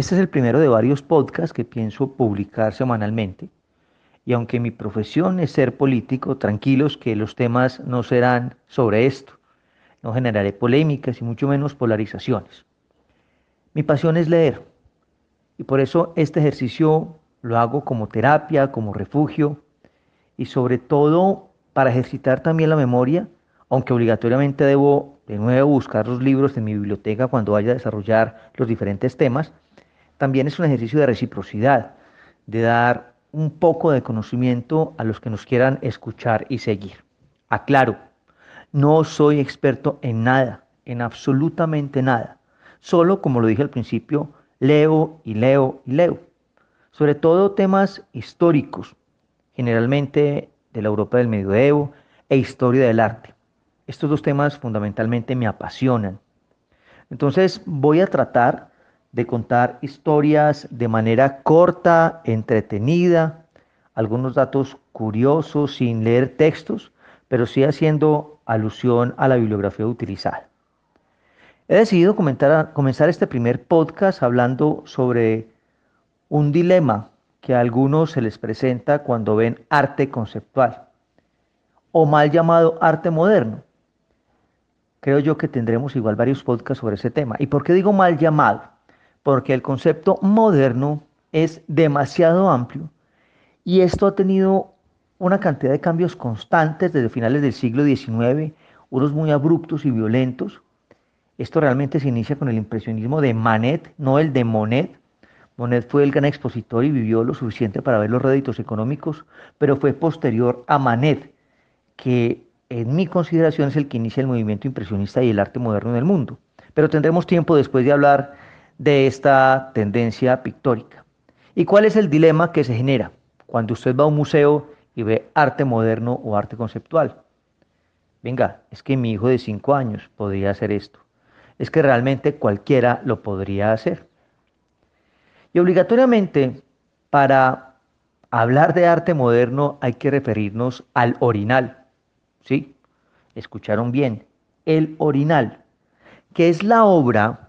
Este es el primero de varios podcasts que pienso publicar semanalmente. Y aunque mi profesión es ser político, tranquilos que los temas no serán sobre esto. No generaré polémicas y mucho menos polarizaciones. Mi pasión es leer. Y por eso este ejercicio lo hago como terapia, como refugio y sobre todo para ejercitar también la memoria, aunque obligatoriamente debo de nuevo buscar los libros en mi biblioteca cuando vaya a desarrollar los diferentes temas, también es un ejercicio de reciprocidad, de dar un poco de conocimiento a los que nos quieran escuchar y seguir. Aclaro, no soy experto en nada, en absolutamente nada. Solo, como lo dije al principio, leo y leo y leo. Sobre todo temas históricos, generalmente de la Europa del Medioevo e historia del arte. Estos dos temas fundamentalmente me apasionan. Entonces voy a tratar de contar historias de manera corta, entretenida, algunos datos curiosos sin leer textos, pero sí haciendo alusión a la bibliografía utilizada. He decidido comenzar este primer podcast hablando sobre un dilema que a algunos se les presenta cuando ven arte conceptual o mal llamado arte moderno. Creo yo que tendremos igual varios podcasts sobre ese tema. ¿Y por qué digo mal llamado? Porque el concepto moderno es demasiado amplio y esto ha tenido una cantidad de cambios constantes desde finales del siglo XIX, unos muy abruptos y violentos. Esto realmente se inicia con el impresionismo de Manet, no el de Monet, Monet fue el gran expositor y vivió lo suficiente para ver los réditos económicos, pero fue posterior a Manet, que en mi consideración es el que inicia el movimiento impresionista y el arte moderno en el mundo. Pero tendremos tiempo después de hablar de esta tendencia pictórica. ¿Y cuál es el dilema que se genera cuando usted va a un museo y ve arte moderno o arte conceptual? Venga, es que mi hijo de 5 años podría hacer esto. Es que realmente cualquiera lo podría hacer. Y obligatoriamente, para hablar de arte moderno hay que referirnos al orinal. ¿Sí? Escucharon bien. El orinal, que es la obra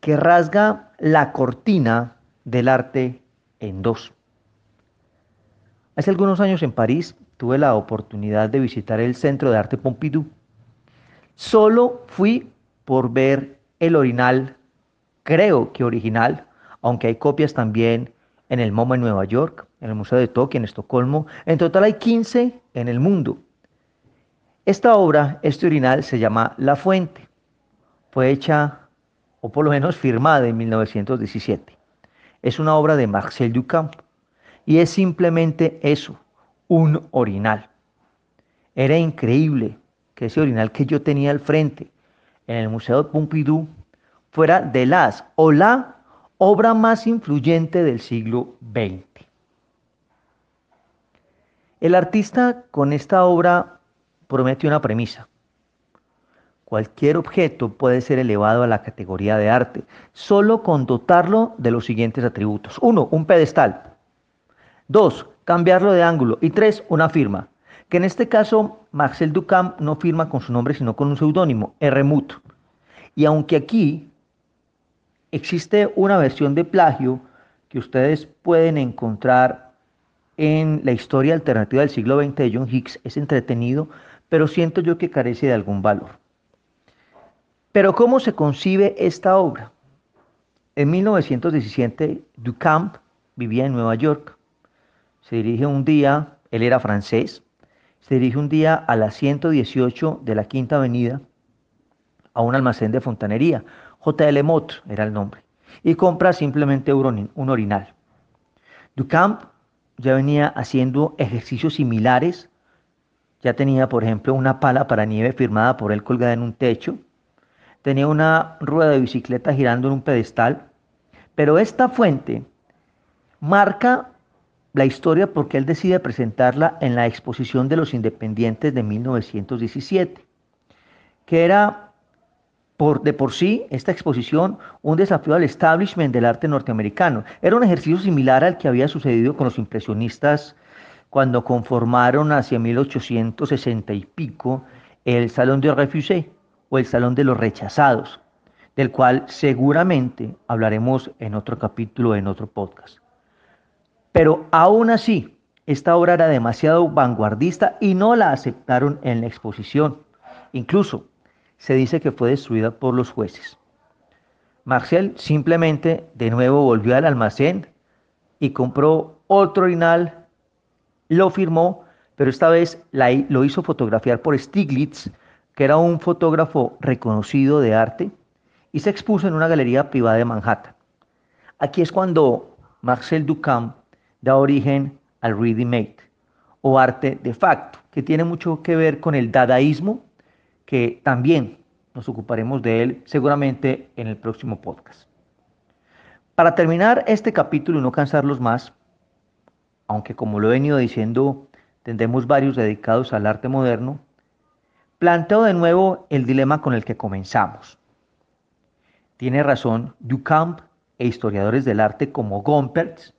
que rasga la cortina del arte en dos. Hace algunos años en París tuve la oportunidad de visitar el Centro de Arte Pompidou. Solo fui por ver el orinal, creo que original, aunque hay copias también en el MoMA en Nueva York, en el Museo de Tokio, en Estocolmo. En total hay 15 en el mundo. Esta obra, este urinal, se llama La Fuente. Fue hecha, o por lo menos firmada en 1917. Es una obra de Marcel Duchamp y es simplemente eso, un orinal. Era increíble que ese orinal que yo tenía al frente en el Museo de Pompidou fuera de las o la obra más influyente del siglo XX. El artista con esta obra promete una premisa. Cualquier objeto puede ser elevado a la categoría de arte solo con dotarlo de los siguientes atributos. Uno, un pedestal. Dos, cambiarlo de ángulo. Y tres, una firma. Que en este caso Marcel Duchamp no firma con su nombre sino con un seudónimo, Mut. Y aunque aquí existe una versión de plagio que ustedes pueden encontrar en la historia alternativa del siglo XX de John Hicks. Es entretenido, pero siento yo que carece de algún valor. Pero ¿cómo se concibe esta obra? En 1917, Duchamp vivía en Nueva York. Se dirige un día, él era francés, se dirige un día a la 118 de la Quinta Avenida a un almacén de fontanería, J.L. Mott era el nombre, y compra simplemente un orinal. Duchamp ya venía haciendo ejercicios similares, ya tenía, por ejemplo, una pala para nieve firmada por él colgada en un techo, tenía una rueda de bicicleta girando en un pedestal, pero esta fuente marca la historia porque él decide presentarla en la exposición de los independientes de 1917, que era por, de por sí esta exposición un desafío al establishment del arte norteamericano. Era un ejercicio similar al que había sucedido con los impresionistas cuando conformaron hacia 1860 y pico el Salón de Refusés o el Salón de los Rechazados, del cual seguramente hablaremos en otro capítulo, en otro podcast. Pero aún así, esta obra era demasiado vanguardista y no la aceptaron en la exposición. Incluso se dice que fue destruida por los jueces. Marcel simplemente de nuevo volvió al almacén y compró otro orinal, lo firmó, pero esta vez lo hizo fotografiar por Stiglitz, que era un fotógrafo reconocido de arte, y se expuso en una galería privada de Manhattan. Aquí es cuando Marcel Duchamp da origen al ready made o arte de facto, que tiene mucho que ver con el dadaísmo, que también nos ocuparemos de él seguramente en el próximo podcast. Para terminar este capítulo y no cansarlos más, aunque como lo he venido diciendo, tendremos varios dedicados al arte moderno, planteo de nuevo el dilema con el que comenzamos. Tiene razón Duchamp e historiadores del arte como Gompertz,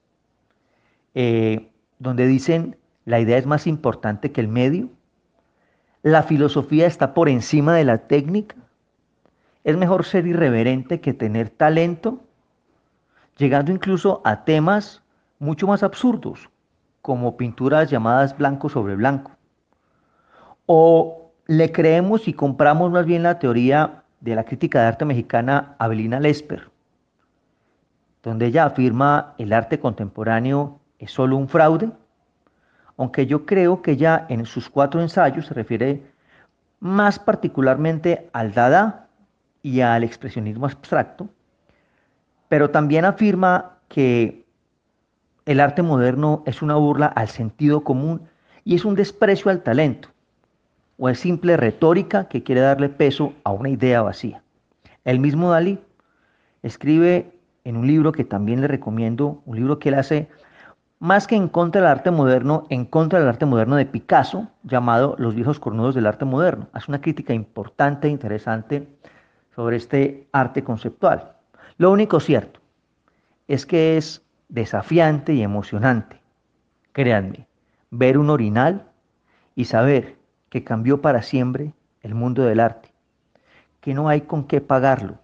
eh, donde dicen la idea es más importante que el medio, la filosofía está por encima de la técnica, es mejor ser irreverente que tener talento, llegando incluso a temas mucho más absurdos, como pinturas llamadas blanco sobre blanco. O le creemos y compramos más bien la teoría de la crítica de arte mexicana Abelina Lesper, donde ella afirma el arte contemporáneo es solo un fraude, aunque yo creo que ella en sus cuatro ensayos se refiere más particularmente al Dada y al expresionismo abstracto, pero también afirma que el arte moderno es una burla al sentido común y es un desprecio al talento o es simple retórica que quiere darle peso a una idea vacía. El mismo Dalí escribe en un libro que también le recomiendo, un libro que él hace más que en contra del arte moderno, en contra del arte moderno de Picasso, llamado Los viejos cornudos del arte moderno. Hace una crítica importante e interesante sobre este arte conceptual. Lo único cierto es que es desafiante y emocionante, créanme, ver un orinal y saber que cambió para siempre el mundo del arte, que no hay con qué pagarlo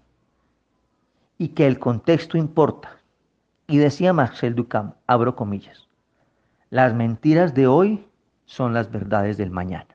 y que el contexto importa. Y decía Marcel Duchamp, abro comillas, las mentiras de hoy son las verdades del mañana.